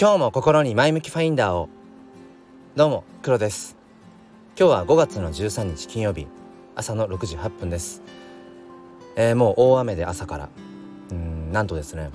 今日も心に前向きファインダーを。どうも黒です。今日は5月の13日金曜日。朝の6時8分です、えー、もう大雨で朝から。うんなんとですね。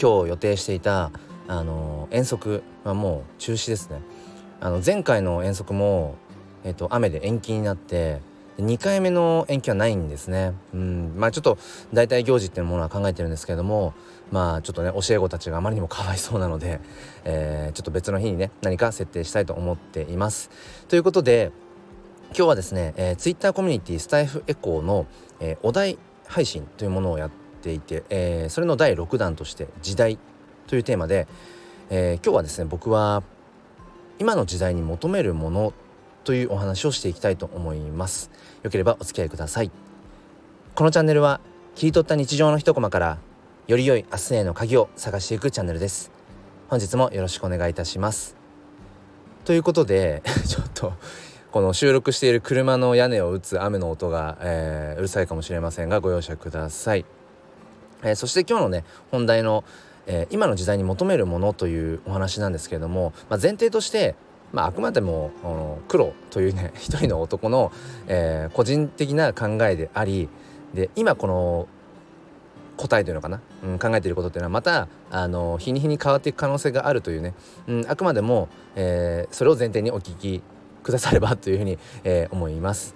今日予定していたあの遠足はもう中止ですね。あの前回の遠足もえっ、と雨で延期になって2回目の延期はないんですね。うんまあちょっと代替行事っていうものは考えてるんですけれどもまあちょっとね教え子たちがあまりにもかわいそうなので、えー、ちょっと別の日にね何か設定したいと思っています。ということで今日はですね、えー、Twitter コミュニティスタイフエコーの、えー、お題配信というものをやっていて、えー、それの第6弾として「時代」というテーマで、えー、今日はですね僕は今の時代に求めるものというお話をしていきたいと思います。よければお付き合いください。このチャンネルは切り取った日常の一コマからより良い明日への鍵を探していくチャンネルです。本日もよろしくお願いいたします。ということで ちょっとこの収録している車の屋根を打つ雨の音が、えー、うるさいかもしれませんがご容赦ください、えー、そして今日のね本題の、えー、今の時代に求めるものというお話なんですけれども、まあ、前提としてまあ、あくまでも黒というね一人の男の、えー、個人的な考えでありで今この答えというのかな、うん、考えていることっていうのはまたあの日に日に変わっていく可能性があるというね、うん、あくまでも、えー、それを前提にお聞きくださればというふうに、えー、思います。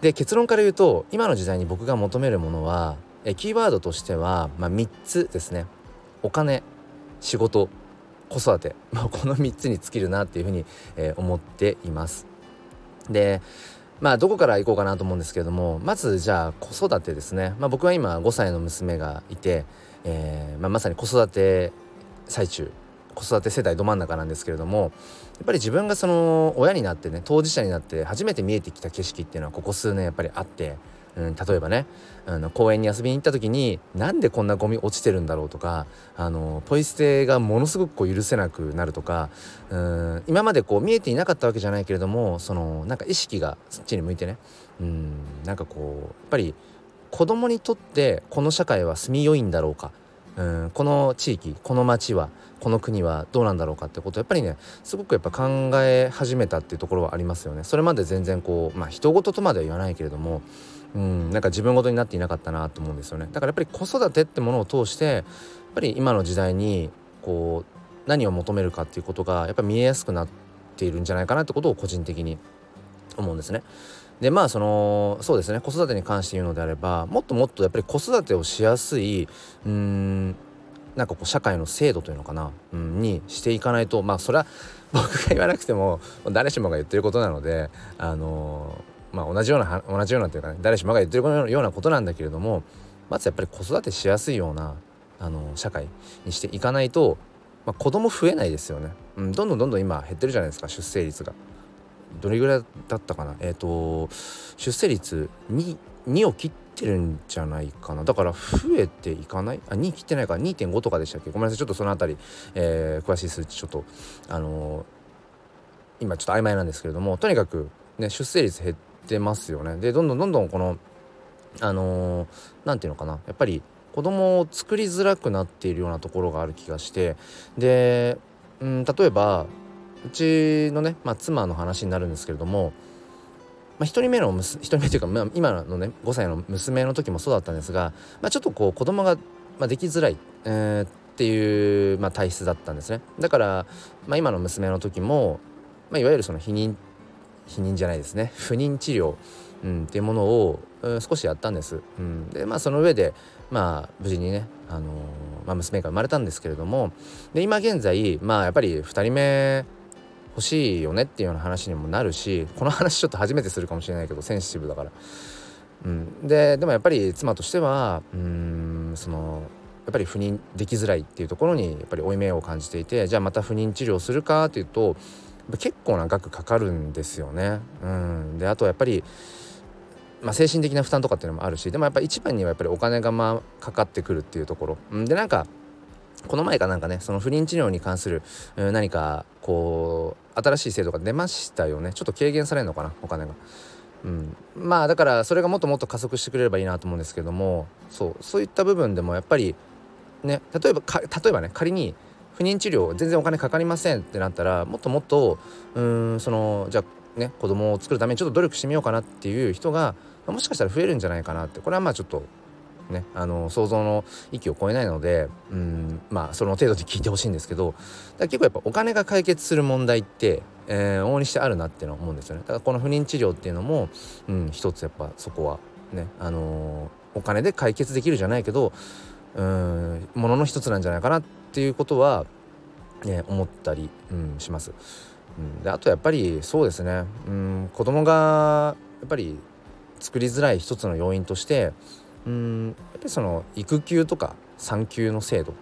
で結論から言うと今の時代に僕が求めるものは、えキーワードとしては、まあ、3つですね。お金仕事子育て、まあ、この3つに尽きるなっていうふうに、えー、思っています。でまあどこから行こうかなと思うんですけれどもまずじゃあ子育てですね、まあ、僕は今5歳の娘がいて、えーまあ、まさに子育て最中子育て世代ど真ん中なんですけれどもやっぱり自分がその親になってね当事者になって初めて見えてきた景色っていうのはここ数年やっぱりあってうん、例えばねあの公園に遊びに行った時になんでこんなゴミ落ちてるんだろうとかあのポイ捨てがものすごくこう許せなくなるとかうん今までこう見えていなかったわけじゃないけれどもそのなんか意識がそっちに向いてねうんなんかこうやっぱり子供にとってこの社会は住みよいんだろうかうんこの地域この町はこの国はどうなんだろうかってことをやっぱりねすごくやっぱ考え始めたっていうところはありますよね。それまで全然こうまあ人事とまでは言わないけれどもうんなんか自分ごとになっていなかったなと思うんですよね。だからやっぱり子育てってものを通してやっぱり今の時代にこう何を求めるかっていうことがやっぱ見えやすくなっているんじゃないかなってことを個人的に思うんですね。でまあそのそうですね子育てに関して言うのであればもっともっとやっぱり子育てをしやすいうーんなんかこう社会の制度というのかな、うん、にしていかないとまあそれは僕が言わなくても誰しもが言ってることなのであのまあ同じような同じようなというかね誰しもが言ってるようなことなんだけれどもまずやっぱり子育てしやすいようなあの社会にしていかないと、まあ、子供増えないですよね、うん、どんどんどんどん今減ってるじゃないですか出生率が。どれぐらいだったかな？えっ、ー、と出生率 2, 2を切ってるんじゃないかな。だから増えていかない？あ2切ってないか。ら2.5とかでしたっけ？ごめんなさい。ちょっとその辺り、えー、詳しい数値ちょっとあのー、今ちょっと曖昧なんですけれどもとにかくね出生率減ってますよね。でどんどんどんどんこのあの何、て言うのかな。やっぱり子供を作りづらくなっているようなところがある気がして。で、うん、例えばうちのね、まあ、妻の話になるんですけれども、まあ、1人目の1人目というか、まあ、今のね5歳の娘の時もそうだったんですが、まあ、ちょっとこう子供が、まあ、できづらい、えー、っていう、まあ、体質だったんですね。だから、まあ、今の娘の時も、まあ、いわゆるその避妊避妊じゃないですね不妊治療、うん、っていうものを、うん、少しやったんです。うん、でまあその上でまあ無事にね、あのー、まあ、娘が生まれたんですけれどもで今現在まあやっぱり2人目欲しいよねっていうような話にもなるしこの話ちょっと初めてするかもしれないけどセンシティブだから。うん、ででもやっぱり妻としてはうんそのやっぱり不妊できづらいっていうところにやっぱり負い目を感じていてじゃあまた不妊治療するかっていうと結構な額かかるんですよね。うん、であとはやっぱりまあ、精神的な負担とかっていうのもあるしでもやっぱり一番にはやっぱりお金がまあかかってくるっていうところ。うん。でなんかこの前かなんかねその不妊治療に関する何かこう新しい制度が出ましたよね。ちょっと軽減されるのかなお金が。うん、まあだからそれがもっともっと加速してくれればいいなと思うんですけどもそうそういった部分でもやっぱりね例えば例えばね仮に不妊治療全然お金かかりませんってなったらもっともっとうんそのじゃあね子供を作るためにちょっと努力してみようかなっていう人がもしかしたら増えるんじゃないかなって。これはまあちょっとねあの想像の域を超えないのでうんまあその程度で聞いてほしいんですけど結構やっぱお金が解決する問題って、えー、往々にしてあるなっていうのは思うんですよね。だからこの不妊治療っていうのも、うん、一つやっぱそこはねあのー、お金で解決できるじゃないけどうんものの一つなんじゃないかなっていうことは、ね、思ったり、うん、します。うん、であとやっぱりそうですね、うん、子供がやっぱり作りづらい一つの要因としてうんやっぱりその育休とか産休の制度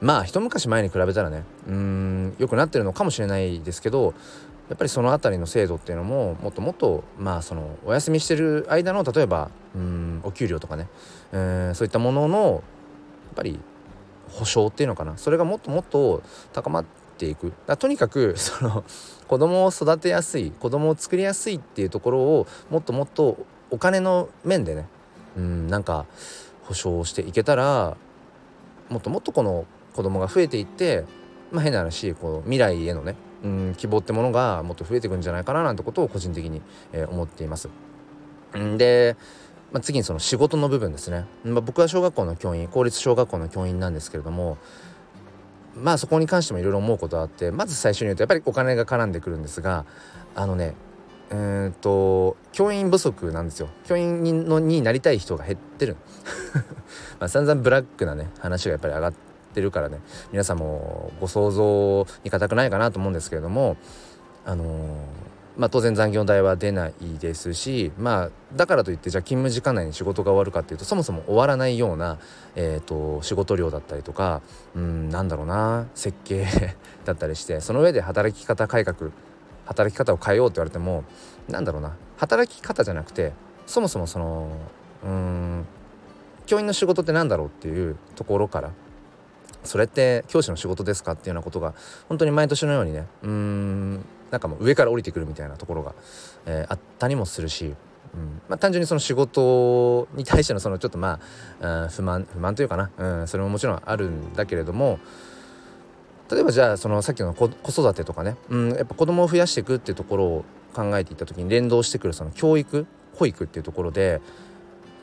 まあ一昔前に比べたらねうん良くなってるのかもしれないですけどやっぱりその辺りの制度っていうのももっともっとまあそのお休みしてる間の例えばうんお給料とかね、えー、そういったもののやっぱり保証っていうのかな？それがもっともっと高まっていくとにかく その子供を育てやすい子供を作りやすいっていうところをもっともっとお金の面でねうんなんか保証していけたらもっともっとこの子供が増えていってまあ変な話こう未来へのねうん希望ってものがもっと増えていくんじゃないかななんてことを個人的に、えー、思っています。んで、まあ、次にその仕事の部分ですね、まあ、僕は小学校の教員公立小学校の教員なんですけれどもまあそこに関してもいろいろ思うことあってまず最初に言うとやっぱりお金が絡んでくるんですがあのねえーと、教員不足なんですよ。教員のになりたい人が減ってる。まあ散々ブラックなね話がやっぱり上がってるからね。皆さんもご想像に難くないかなと思うんですけれどもあのー、まあ当然残業代は出ないですしまあだからといってじゃあ勤務時間内に仕事が終わるかっていうとそもそも終わらないような、えーと仕事量だったりとかうんなんだろうな設計 だったりしてその上で働き方改革働き方を変えようって言われてもなんだろうな働き方じゃなくてそもそもそのうん教員の仕事って何だろうっていうところからそれって教師の仕事ですかっていうようなことが本当に毎年のようにねうんなんかもう上から降りてくるみたいなところが、えー、あったりもするし、うん。まあ、単純にその仕事に対してのそのちょっとまあ、不満不満というかな、うん、それももちろんあるんだけれども例えばじゃあそのさっきの子育てとかね、うん、やっぱ子供を増やしていくっていうところを考えていった時に連動してくるその教育保育っていうところで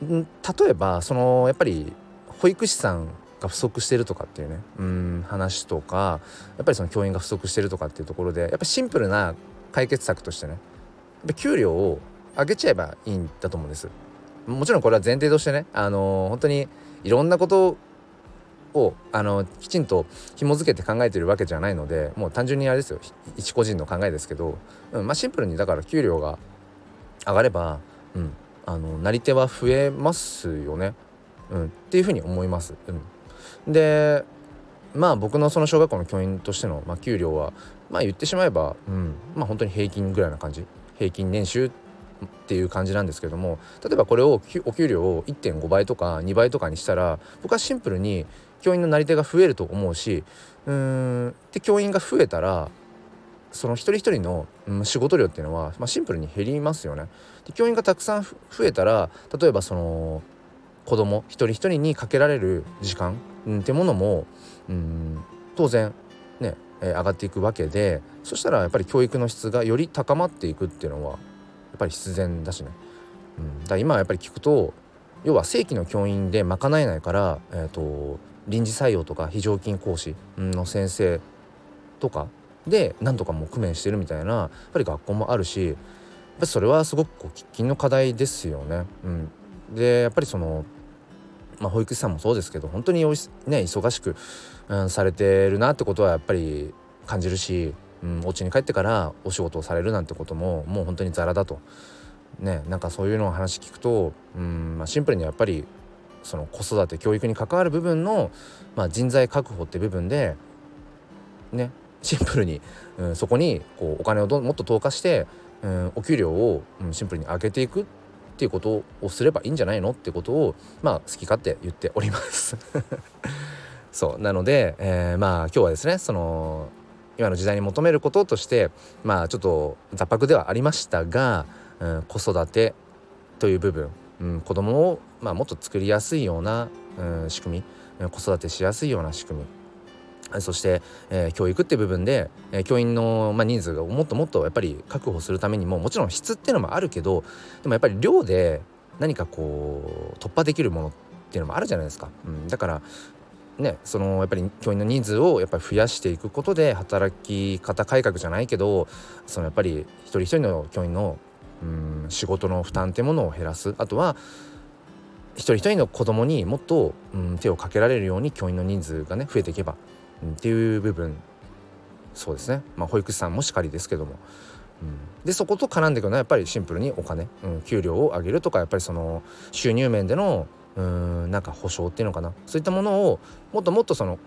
ん例えばそのやっぱり保育士さんが不足してるとかっていうねうん話とかやっぱりその教員が不足してるとかっていうところでやっぱシンプルな解決策としてねやっぱ給料を上げちゃえばいいんだと思うんです。もちろんこれは前提としてねあのー、本当にいろんなことをあのきちんと紐付けて考えてるわけじゃないのでもう単純にあれですよ一個人の考えですけど、うんまあ、シンプルにだから給料が上がれば、うん、あのなり手は増えますよね、うん、っていうふうに思います。うん、でまあ僕のその小学校の教員としての、まあ、給料はまあ言ってしまえば、うん、まあ本当に平均ぐらいな感じ平均年収っていう感じなんですけども例えばこれをお給料を1.5倍とか2倍とかにしたら僕はシンプルに教員のなり手が増えると思うしうーんで教員が増えたらその一人一人の、仕事量っていうのは、まあ、シンプルに減りますよね。で教員がたくさん増えたら例えばその子供一人一人にかけられる時間、うん、ってものも、うん、当然ね、えー、上がっていくわけでそしたらやっぱり教育の質がより高まっていくっていうのはやっぱり必然だしね。うん、だ今やっぱり聞くと要は正規の教員で賄えないから、えーと臨時採用とか非常勤講師の先生とかで何とかも工面してるみたいなやっぱり学校もあるしやっぱそれはすごくこう喫緊の課題ですよね。うん、でやっぱりそのまあ、保育士さんもそうですけど本当におい、ね、忙しく、うん、されてるなってことはやっぱり感じるし、うん、お家に帰ってからお仕事をされるなんてことももう本当にザラだと。ね、なんかそういうのを話聞くと、うんまあ、シンプルにやっぱりその子育て教育に関わる部分の、まあ、人材確保って部分でねシンプルに、うん、そこにこうお金をどもっと投下して、うん、お給料を、うん、シンプルに上げていくていうことをすればいいんじゃないのってことをまあ好き勝手言っております。そう。なので、えー、まあ今日はですねその今の時代に求めることとしてまあちょっと雑白ではありましたが、うん、子育てという部分うん、子供をまあ、もっと作りやすいような、うん、仕組み子育てしやすいような仕組みそして、えー、教育っていう部分で、えー、教員の、まあ、人数がもっともっとやっぱり確保するためにももちろん質っていうのもあるけどでもやっぱり量で何かこう突破できるものっていうのもあるじゃないですか。うん、だからね、そのやっぱり教員の人数をやっぱり増やしていくことで働き方改革じゃないけどそのやっぱり一人一人の教員のうん仕事の負担っていうものを減らす。あとは一人一人の子供にもっと、うん、手をかけられるように教員の人数がね増えていけば、っていう部分。そうですね、まあ、保育士さんもしかりですけども、うん、でそこと絡んでいくのはやっぱりシンプルにお金、うん、給料を上げるとかやっぱりその収入面でのうんなんか保証っていうのかな。そういったものをもっともっとその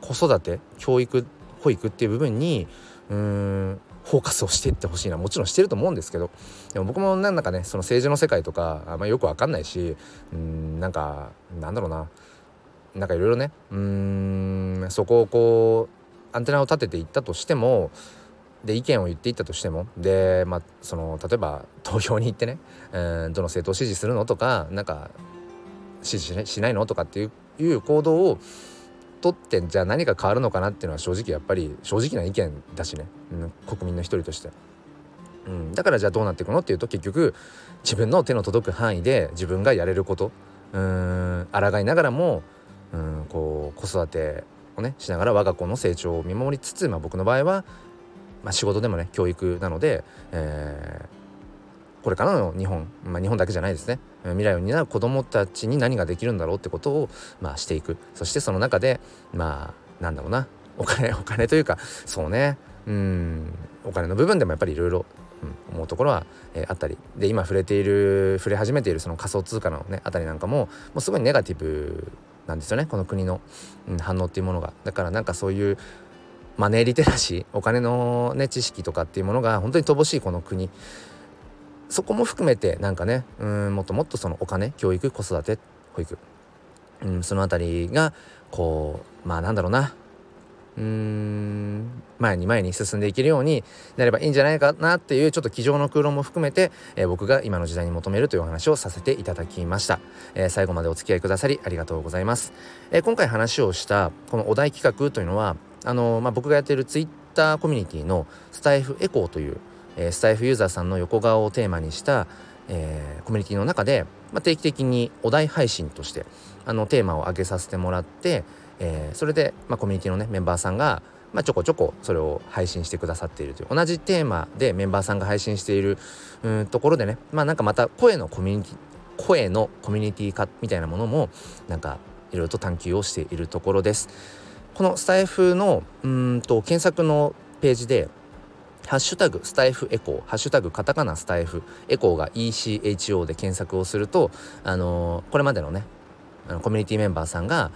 子育て教育保育っていう部分にうんフォーカスをしていってほしいな。もちろんしてると思うんですけど。でも僕もなんだかねその政治の世界とかあんまよく分かんないしうんなんかなんだろうな。なんかいろいろねうんそこをこうアンテナを立てていったとしてもで意見を言っていったとしてもで、まあ、その例えば投票に行ってね、えー、どの政党支持するのとかなんか支持しないのとかっていう行動を取ってじゃあ何か変わるのかなっていうのは正直やっぱり正直な意見だしね、うん、国民の一人として。うん、だからじゃあどうなっていくのっていうと結局自分の手の届く範囲で自分がやれることうん抗いながらもうんこう子育てをねしながら我が子の成長を見守りつつ、まあ、僕の場合は、まあ、仕事でもね教育なので、えーこれからの日本、まあ、日本だけじゃないですね。未来を担う子どもたちに何ができるんだろうってことを、まあ、していく。そしてその中でまあなんだろうな。お金 お金というかそうね。うん。お金の部分でもやっぱりいろいろうん思うところは、えー、あったり。で今触れている触れ始めているその仮想通貨のねあたりなんかももうすごいネガティブなんですよね。この国の、うん、反応っていうものが。だからなんかそういうマネーリテラシーお金のね知識とかっていうものが本当に乏しいこの国。そこも含めてなんかねうんもっともっとそのお金教育子育て保育。うんその辺りがこうまあなんだろうな。うん。前に前に進んでいけるようになればいいんじゃないかなっていうちょっと机上の空論も含めて、えー、僕が今の時代に求めるというお話をさせていただきました、えー、最後までお付き合いくださりありがとうございます、えー、今回話をしたこのお題企画というのはあのまあ、僕がやっているツイッターコミュニティのスタイフエコーというえスタイフユーザーさんの横顔をテーマにした、え、コミュニティの中で、まあ、定期的にお題配信としてあのテーマを上げさせてもらって、えー、それで、まあ、コミュニティのねメンバーさんが、まあ、ちょこちょこそれを配信してくださっているという同じテーマでメンバーさんが配信しているうんところでねまあなんかまた声のコミュニティ声のコミュニティ化みたいなものもなんかいろいろと探求をしているところです。このスタイフのうんと検索のページでハッシュタグスタイフエコー、ハッシュタグカタカナスタイフ、エコーが ECHO で検索をすると、あのー、これまでのね、あのコミュニティメンバーさんが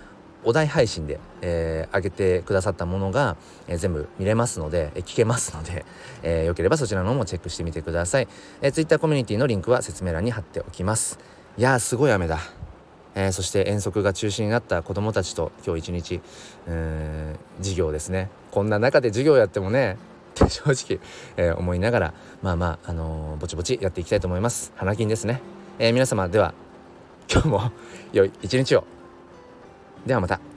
お題配信で、えー、上げてくださったものが、えー、全部見れますので、えー、聞けますので、えー、よければそちらの方もチェックしてみてください、えー、Twitter コミュニティのリンクは説明欄に貼っておきます。いやーすごい雨だ。えー、そして遠足が中止になった子どもたちと今日一日うん授業ですね。こんな中で授業やってもねって 正直、えー、思いながらまあまあ、あのー、ぼちぼちやっていきたいと思います。花金ですね、えー、皆様では今日も良い一日を。ではまた。